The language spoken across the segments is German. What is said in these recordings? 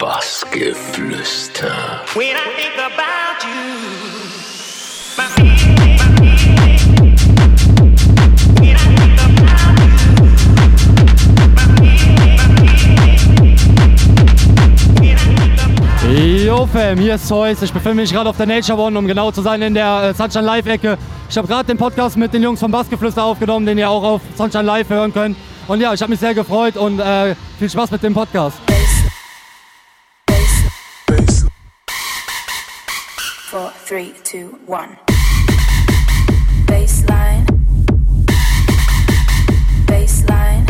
Bassgeflüster. When I think about you, my Yo Fam, hier ist Zeus. Ich befinde mich gerade auf der Nature One, um genau zu sein, in der äh, Sunshine Live-Ecke. Ich habe gerade den Podcast mit den Jungs vom Bassgeflüster aufgenommen, den ihr auch auf Sunshine Live hören könnt. Und ja, ich habe mich sehr gefreut und äh, viel Spaß mit dem Podcast. Four, three, two, one. Baseline. Baseline.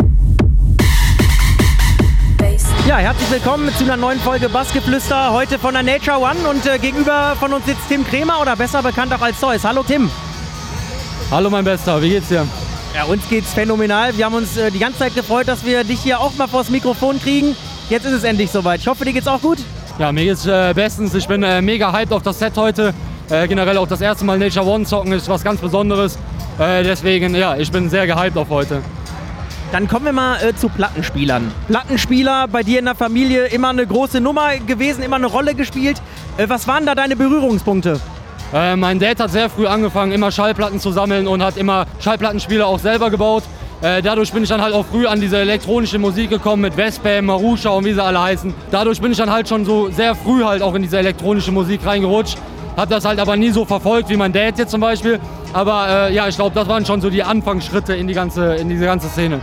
Baseline. Ja, herzlich willkommen zu einer neuen Folge Bassgeflüster, heute von der Nature One und äh, gegenüber von uns sitzt Tim Kremer oder besser bekannt auch als Zeus. Hallo Tim. Hallo mein Bester, wie geht's dir? Ja, uns geht's phänomenal. Wir haben uns äh, die ganze Zeit gefreut, dass wir dich hier auch mal vors Mikrofon kriegen. Jetzt ist es endlich soweit. Ich hoffe, dir geht's auch gut. Ja, mir geht's äh, bestens. Ich bin äh, mega hyped auf das Set heute. Äh, generell auch das erste Mal Nature One zocken ist was ganz Besonderes. Äh, deswegen, ja, ich bin sehr gehyped auf heute. Dann kommen wir mal äh, zu Plattenspielern. Plattenspieler bei dir in der Familie immer eine große Nummer gewesen, immer eine Rolle gespielt. Äh, was waren da deine Berührungspunkte? Mein Dad hat sehr früh angefangen, immer Schallplatten zu sammeln und hat immer Schallplattenspieler auch selber gebaut. Äh, dadurch bin ich dann halt auch früh an diese elektronische Musik gekommen mit Vespa, Marusha und wie sie alle heißen. Dadurch bin ich dann halt schon so sehr früh halt auch in diese elektronische Musik reingerutscht. Hab das halt aber nie so verfolgt wie mein Dad jetzt zum Beispiel. Aber äh, ja, ich glaube, das waren schon so die Anfangsschritte in, die ganze, in diese ganze Szene.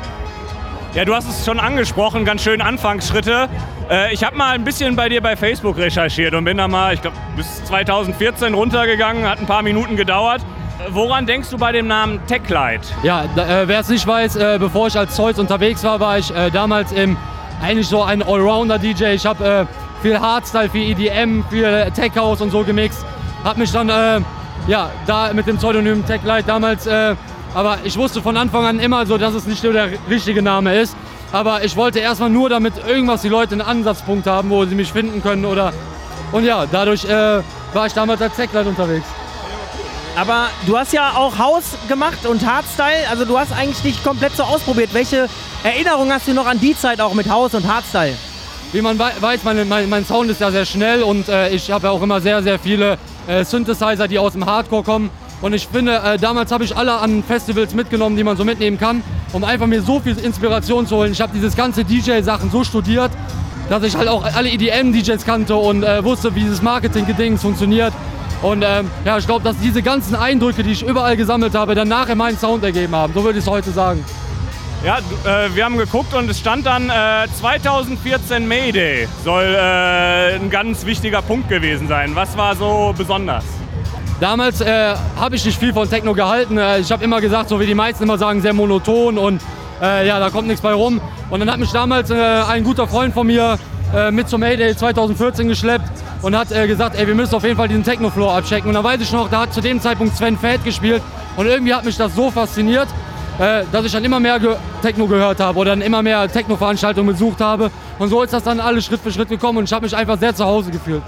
Ja, du hast es schon angesprochen, ganz schön Anfangsschritte. Äh, ich habe mal ein bisschen bei dir bei Facebook recherchiert und bin da mal, ich glaube, bis 2014 runtergegangen, hat ein paar Minuten gedauert. Woran denkst du bei dem Namen Techlight? Ja, äh, wer es nicht weiß, äh, bevor ich als Zeus unterwegs war, war ich äh, damals im, eigentlich so ein Allrounder-DJ. Ich habe äh, viel Hardstyle, viel EDM, viel Tech House und so gemixt. Hab mich dann äh, ja, da mit dem Pseudonym Techlight damals, äh, aber ich wusste von Anfang an immer so, dass es nicht nur der richtige Name ist. Aber ich wollte erstmal nur damit irgendwas die Leute einen Ansatzpunkt haben, wo sie mich finden können oder und ja, dadurch war ich damals als Techlight unterwegs. Aber du hast ja auch Haus gemacht und Hardstyle. Also du hast eigentlich dich komplett so ausprobiert. Welche Erinnerungen hast du noch an die Zeit auch mit Haus und Hardstyle? Wie man wei- weiß, meine, mein, mein Sound ist ja sehr schnell und äh, ich habe ja auch immer sehr, sehr viele äh, Synthesizer, die aus dem Hardcore kommen. Und ich finde, äh, damals habe ich alle an Festivals mitgenommen, die man so mitnehmen kann, um einfach mir so viel Inspiration zu holen. Ich habe dieses ganze DJ-Sachen so studiert, dass ich halt auch alle EDM-DJs kannte und äh, wusste, wie dieses Marketing-Gedings funktioniert. Und ähm, ja, ich glaube, dass diese ganzen Eindrücke, die ich überall gesammelt habe, dann nachher meinen Sound ergeben haben. So würde ich es heute sagen. Ja, äh, wir haben geguckt und es stand dann äh, 2014 Mayday soll äh, ein ganz wichtiger Punkt gewesen sein. Was war so besonders? Damals äh, habe ich nicht viel von Techno gehalten. Äh, ich habe immer gesagt, so wie die meisten immer sagen, sehr monoton und äh, ja, da kommt nichts bei rum. Und dann hat mich damals ein guter Freund von mir mit zum Mayday 2014 geschleppt und hat äh, gesagt, ey, wir müssen auf jeden Fall diesen Techno-Floor abchecken. Und dann weiß ich noch, da hat zu dem Zeitpunkt Sven Fett gespielt und irgendwie hat mich das so fasziniert, äh, dass ich dann immer mehr ge Techno gehört habe oder dann immer mehr Techno-Veranstaltungen besucht habe. Und so ist das dann alles Schritt für Schritt gekommen und ich habe mich einfach sehr zu Hause gefühlt.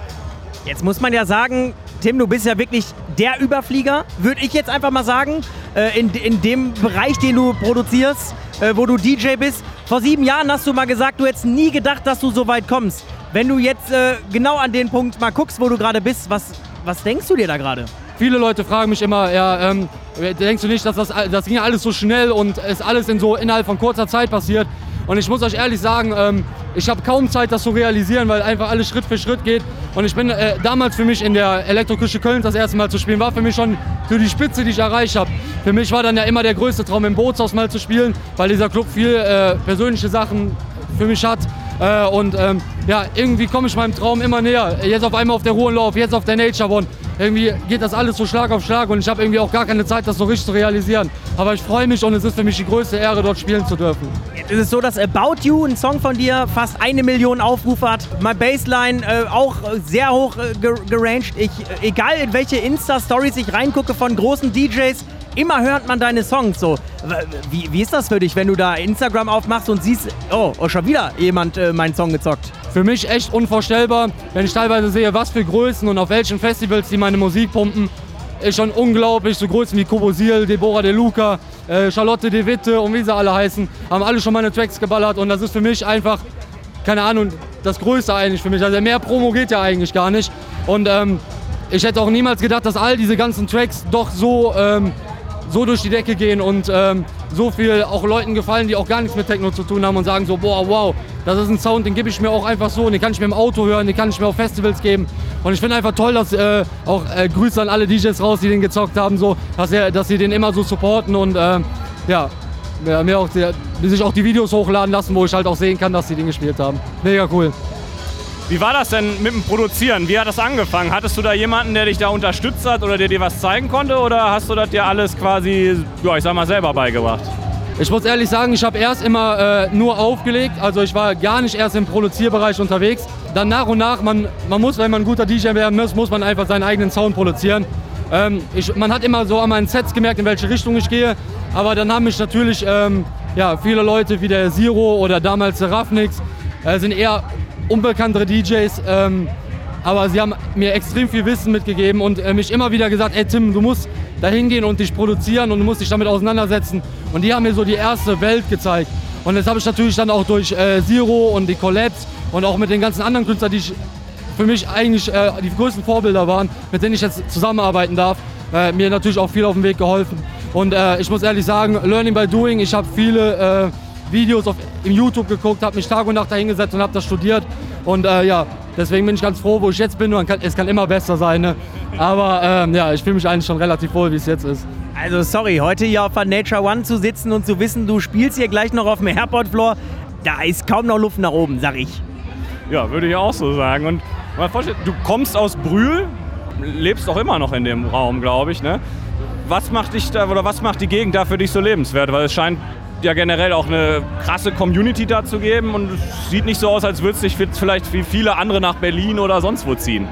Jetzt muss man ja sagen, Tim, du bist ja wirklich der Überflieger, würde ich jetzt einfach mal sagen, äh, in, in dem Bereich, den du produzierst, äh, wo du DJ bist. Vor sieben Jahren hast du mal gesagt, du hättest nie gedacht, dass du so weit kommst. Wenn du jetzt äh, genau an den Punkt mal guckst, wo du gerade bist, was, was denkst du dir da gerade? Viele Leute fragen mich immer, ja, ähm, denkst du nicht, dass das, das ging alles so schnell und es alles in so innerhalb von kurzer Zeit passiert? Und ich muss euch ehrlich sagen, ähm, ich habe kaum Zeit, das zu realisieren, weil einfach alles Schritt für Schritt geht. Und ich bin äh, damals für mich in der Elektroküche Köln das erste Mal zu spielen, war für mich schon so die Spitze, die ich erreicht habe. Für mich war dann ja immer der größte Traum, im Bootshaus mal zu spielen, weil dieser Club viel äh, persönliche Sachen für mich hat. Äh, und ähm, ja, irgendwie komme ich meinem Traum immer näher. Jetzt auf einmal auf der Hohenlauf, jetzt auf der Nature One. Irgendwie geht das alles so Schlag auf Schlag und ich habe irgendwie auch gar keine Zeit, das so richtig zu realisieren. Aber ich freue mich und es ist für mich die größte Ehre, dort spielen zu dürfen. Jetzt ist es so, dass About You, ein Song von dir, fast eine Million Aufrufe hat. My Bassline äh, auch sehr hoch äh, ge geranged. Ich, äh, egal in welche Insta-Stories ich reingucke von großen DJs, immer hört man deine Songs so. Wie, wie ist das für dich, wenn du da Instagram aufmachst und siehst, oh, oh schon wieder jemand äh, meinen Song gezockt? Für mich echt unvorstellbar, wenn ich teilweise sehe, was für Größen und auf welchen Festivals die meine Musik pumpen. Ist schon unglaublich, so Größen wie Kobosil, Deborah De Luca, äh, Charlotte De Witte und wie sie alle heißen, haben alle schon meine Tracks geballert und das ist für mich einfach, keine Ahnung, das Größte eigentlich für mich. Also mehr Promo geht ja eigentlich gar nicht. Und ähm, ich hätte auch niemals gedacht, dass all diese ganzen Tracks doch so, ähm, so durch die Decke gehen und ähm, so viel auch Leuten gefallen, die auch gar nichts mit Techno zu tun haben und sagen so, boah, wow, das ist ein Sound, den gebe ich mir auch einfach so, den kann ich mir im Auto hören, den kann ich mir auf Festivals geben. Und ich finde einfach toll, dass äh, auch äh, Grüße an alle DJs raus, die den gezockt haben, so, dass, er, dass sie den immer so supporten und ähm, ja, mir auch die sich auch die Videos hochladen lassen, wo ich halt auch sehen kann, dass sie den gespielt haben. Mega cool. Wie war das denn mit dem Produzieren? Wie hat das angefangen? Hattest du da jemanden, der dich da unterstützt hat oder der dir was zeigen konnte? Oder hast du das dir alles quasi, ja, ich sag mal, selber beigebracht? Ich muss ehrlich sagen, ich habe erst immer äh, nur aufgelegt, also ich war gar nicht erst im Produzierbereich unterwegs. Dann nach und nach, man, man muss, wenn man ein guter DJ werden muss, muss man einfach seinen eigenen Sound produzieren. Ähm, ich, man hat immer so an meinen Sets gemerkt, in welche Richtung ich gehe, aber dann haben mich natürlich ähm, ja, viele Leute wie der Zero oder damals der Raffnix, äh, sind eher unbekanntere DJs, ähm, aber sie haben mir extrem viel Wissen mitgegeben und äh, mich immer wieder gesagt, ey Tim, du musst da hingehen und dich produzieren und du musst dich damit auseinandersetzen. Und die haben mir so die erste Welt gezeigt. Und das habe ich natürlich dann auch durch äh, Zero und die Collabs und auch mit den ganzen anderen Künstlern, die ich für mich eigentlich äh, die größten Vorbilder waren, mit denen ich jetzt zusammenarbeiten darf, äh, mir natürlich auch viel auf dem Weg geholfen. Und äh, ich muss ehrlich sagen, Learning by Doing, ich habe viele äh, Videos auf, im YouTube geguckt, habe mich Tag und Nacht dahingesetzt und habe das studiert. Und äh, ja, deswegen bin ich ganz froh, wo ich jetzt bin. Kann, es kann immer besser sein. Ne? Aber ähm, ja, ich fühle mich eigentlich schon relativ wohl, wie es jetzt ist. Also sorry, heute hier auf der Nature One zu sitzen und zu wissen, du spielst hier gleich noch auf dem Airport-Floor, da ist kaum noch Luft nach oben, sag ich. Ja, würde ich auch so sagen. Und mal vorstellen, du kommst aus Brühl, lebst auch immer noch in dem Raum, glaube ich. Ne? Was macht dich da oder was macht die Gegend da für dich so lebenswert? Weil es scheint ja generell auch eine krasse Community da zu geben und es sieht nicht so aus, als würde es sich vielleicht wie viele andere nach Berlin oder sonst wo ziehen.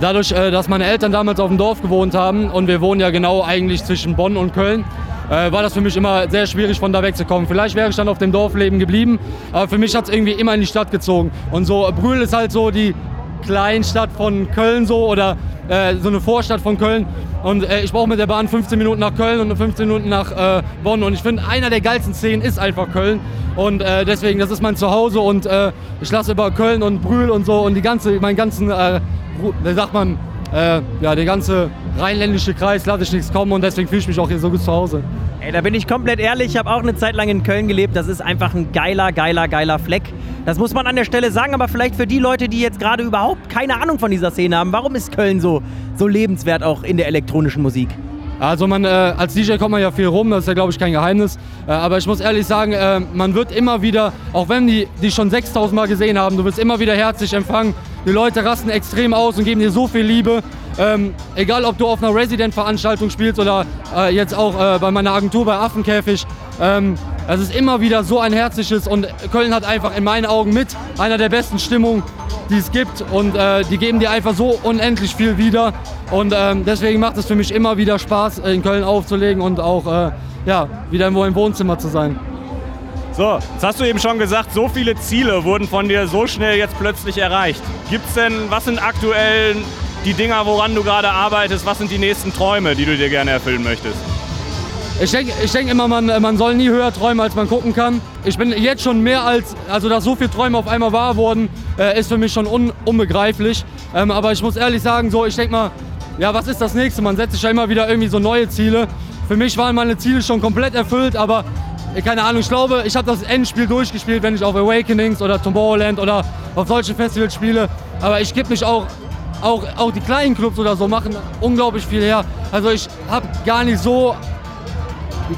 Dadurch, äh, dass meine Eltern damals auf dem Dorf gewohnt haben und wir wohnen ja genau eigentlich zwischen Bonn und Köln, äh, war das für mich immer sehr schwierig, von da wegzukommen. Vielleicht wäre ich dann auf dem Dorfleben geblieben, aber für mich hat es irgendwie immer in die Stadt gezogen. Und so Brühl ist halt so die Kleinstadt von Köln so oder äh, so eine Vorstadt von Köln. Und äh, ich brauche mit der Bahn 15 Minuten nach Köln und 15 Minuten nach äh, Bonn. Und ich finde, einer der geilsten Szenen ist einfach Köln. Und äh, deswegen, das ist mein Zuhause und äh, ich lasse über Köln und Brühl und so und die ganze, meinen ganzen, äh, sagt man, äh, ja, der ganze rheinländische Kreis lasse ich nichts kommen und deswegen fühle ich mich auch hier so gut zu Hause. Ey, da bin ich komplett ehrlich, ich habe auch eine Zeit lang in Köln gelebt. Das ist einfach ein geiler, geiler, geiler Fleck. Das muss man an der Stelle sagen, aber vielleicht für die Leute, die jetzt gerade überhaupt keine Ahnung von dieser Szene haben, warum ist Köln so, so lebenswert auch in der elektronischen Musik? Also man, äh, als DJ kommt man ja viel rum, das ist ja glaube ich kein Geheimnis. Äh, aber ich muss ehrlich sagen, äh, man wird immer wieder, auch wenn die die schon 6000 Mal gesehen haben, du wirst immer wieder herzlich empfangen. Die Leute rasten extrem aus und geben dir so viel Liebe. Ähm, egal ob du auf einer Resident-Veranstaltung spielst oder äh, jetzt auch äh, bei meiner Agentur bei Affenkäfig. Ähm, es ist immer wieder so ein herzliches und Köln hat einfach in meinen Augen mit einer der besten Stimmungen, die es gibt und äh, die geben dir einfach so unendlich viel wieder und ähm, deswegen macht es für mich immer wieder Spaß, in Köln aufzulegen und auch äh, ja, wieder irgendwo im Wohnzimmer zu sein. So, jetzt hast du eben schon gesagt, so viele Ziele wurden von dir so schnell jetzt plötzlich erreicht. Gibt's denn, was sind aktuell die Dinger, woran du gerade arbeitest? Was sind die nächsten Träume, die du dir gerne erfüllen möchtest? Ich denke ich denk immer, man, man soll nie höher träumen, als man gucken kann. Ich bin jetzt schon mehr als, also dass so viele Träume auf einmal wahr wurden, äh, ist für mich schon un, unbegreiflich. Ähm, aber ich muss ehrlich sagen, so, ich denke mal, ja, was ist das nächste? Man setzt sich ja immer wieder irgendwie so neue Ziele. Für mich waren meine Ziele schon komplett erfüllt, aber äh, keine Ahnung, ich glaube, ich habe das Endspiel durchgespielt, wenn ich auf Awakenings oder Tomorrowland oder auf solchen Festivals spiele. Aber ich gebe mich auch, auch, auch die kleinen Clubs oder so machen unglaublich viel her. Also ich habe gar nicht so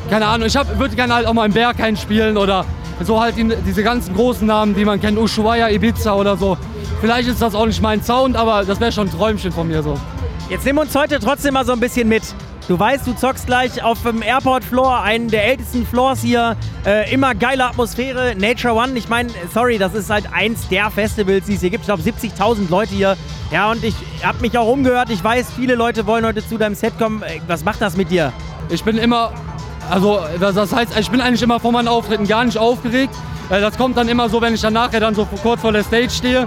keine Ahnung, ich würde gerne halt auch mal im Berghain spielen oder so halt die, diese ganzen großen Namen, die man kennt, Ushuaia, Ibiza oder so. Vielleicht ist das auch nicht mein Sound, aber das wäre schon ein Träumchen von mir so. Jetzt nimm uns heute trotzdem mal so ein bisschen mit. Du weißt, du zockst gleich auf dem Airport Floor, einen der ältesten Floors hier. Äh, immer geile Atmosphäre. Nature One, ich meine, sorry, das ist halt eins der Festivals, die es hier gibt. Ich glaube, 70.000 Leute hier. Ja, und ich habe mich auch umgehört. Ich weiß, viele Leute wollen heute zu deinem Set kommen. Äh, Was macht das mit dir? Ich bin immer, also das heißt, ich bin eigentlich immer vor meinen Auftritten gar nicht aufgeregt. Äh, Das kommt dann immer so, wenn ich dann nachher dann so kurz vor der Stage stehe.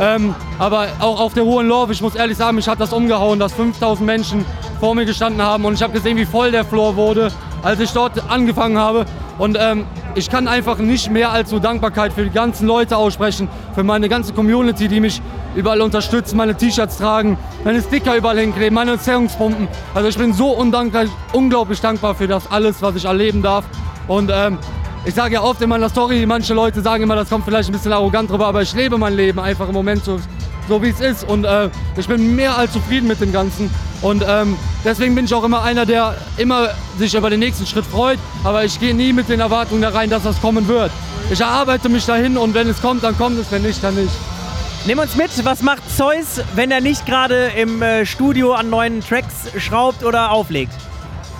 Ähm, aber auch auf der Hohen Love, ich muss ehrlich sagen, mich hat das umgehauen, dass 5000 Menschen vor mir gestanden haben und ich habe gesehen, wie voll der Floor wurde, als ich dort angefangen habe. Und ähm, ich kann einfach nicht mehr als so Dankbarkeit für die ganzen Leute aussprechen, für meine ganze Community, die mich überall unterstützt, meine T-Shirts tragen, meine Sticker überall hinkleben, meine Zählungspumpen. Also ich bin so undankbar, unglaublich dankbar für das alles, was ich erleben darf. Und ähm, ich sage ja oft in meiner Story, manche Leute sagen immer, das kommt vielleicht ein bisschen arrogant drüber, aber ich lebe mein Leben einfach im Moment so, so wie es ist. Und äh, ich bin mehr als zufrieden mit dem Ganzen. Und ähm, deswegen bin ich auch immer einer, der immer sich über den nächsten Schritt freut. Aber ich gehe nie mit den Erwartungen da rein, dass das kommen wird. Ich erarbeite mich dahin und wenn es kommt, dann kommt es, wenn nicht, dann nicht. Nimm uns mit, was macht Zeus, wenn er nicht gerade im äh, Studio an neuen Tracks schraubt oder auflegt?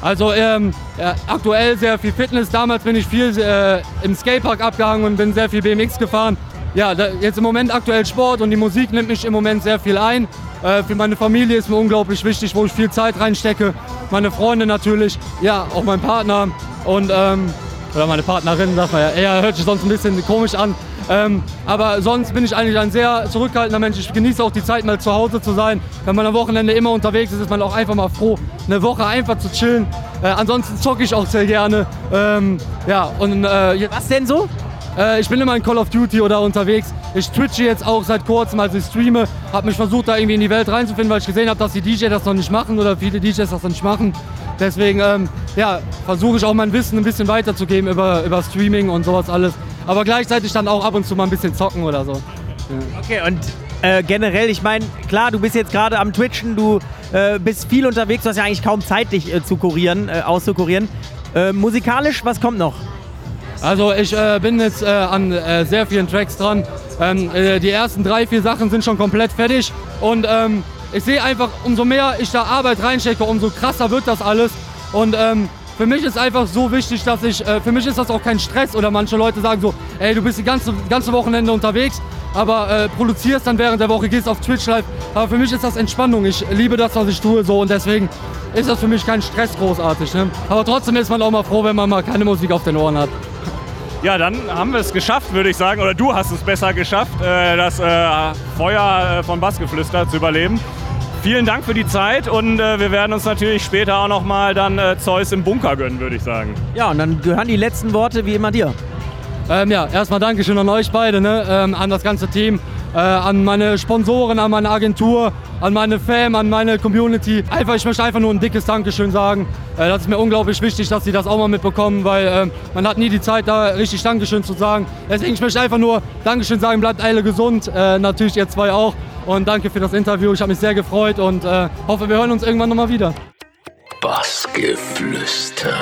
Also ähm, ja, aktuell sehr viel Fitness. Damals bin ich viel äh, im Skatepark abgehangen und bin sehr viel BMX gefahren. Ja, da, jetzt im Moment aktuell Sport und die Musik nimmt mich im Moment sehr viel ein. Äh, für meine Familie ist mir unglaublich wichtig, wo ich viel Zeit reinstecke. Meine Freunde natürlich, ja, auch mein Partner und ähm, oder meine Partnerin, sagt man ja. Ja, hört sich sonst ein bisschen komisch an. Ähm, aber sonst bin ich eigentlich ein sehr zurückhaltender Mensch. Ich genieße auch die Zeit, mal zu Hause zu sein. Wenn man am Wochenende immer unterwegs ist, ist man auch einfach mal froh, eine Woche einfach zu chillen. Äh, ansonsten zocke ich auch sehr gerne. Ähm, ja, und äh, jetzt, Was denn so? äh, ich bin immer in Call of Duty oder unterwegs. Ich twitche jetzt auch seit kurzem, also ich streame. Habe mich versucht, da irgendwie in die Welt reinzufinden, weil ich gesehen habe, dass die DJs das noch nicht machen oder viele DJs das noch nicht machen. Deswegen ähm, ja, versuche ich auch mein Wissen ein bisschen weiterzugeben über, über Streaming und sowas alles. Aber gleichzeitig dann auch ab und zu mal ein bisschen zocken oder so. Okay, und äh, generell, ich meine, klar, du bist jetzt gerade am Twitchen, du äh, bist viel unterwegs, du hast ja eigentlich kaum Zeit, dich äh, zu kurieren, äh, auszukurieren. Äh, musikalisch, was kommt noch? Also ich äh, bin jetzt an sehr vielen Tracks dran. Ähm, äh, die ersten drei, vier Sachen sind schon komplett fertig. Und ähm, ich sehe einfach, umso mehr ich da Arbeit reinstecke, umso krasser wird das alles. Und ähm, für mich ist einfach so wichtig, dass ich, äh, für mich ist das auch kein Stress. Oder manche Leute sagen so, ey, du bist die ganze, ganze Wochenende unterwegs, aber äh, produzierst dann während der Woche, gehst auf Twitch live. Aber für mich ist das Entspannung. Ich liebe das, was ich tue so und deswegen ist das für mich kein Stress großartig. Ne? Aber trotzdem ist man auch mal froh, wenn man mal keine Musik auf den Ohren hat. Ja, dann haben wir es geschafft, würde ich sagen. Oder du hast es besser geschafft, äh, das äh, Feuer äh, von Bassgeflüster zu überleben. Vielen Dank für die Zeit und äh, wir werden uns natürlich später auch nochmal dann äh, Zeus im Bunker gönnen, würde ich sagen. Ja, und dann gehören die letzten Worte wie immer dir. Ähm, ja, erstmal Dankeschön an euch beide, ne? ähm, an das ganze Team, äh, an meine Sponsoren, an meine Agentur, an meine Fam, an meine Community. Einfach, ich möchte einfach nur ein dickes Dankeschön sagen. Äh, das ist mir unglaublich wichtig, dass sie das auch mal mitbekommen, weil ähm, man hat nie die Zeit, da richtig Dankeschön zu sagen. Deswegen, ich möchte einfach nur Dankeschön sagen, bleibt alle gesund, äh, natürlich ihr zwei auch. Und danke für das Interview, ich habe mich sehr gefreut und äh, hoffe, wir hören uns irgendwann nochmal wieder. Bassgeflüster.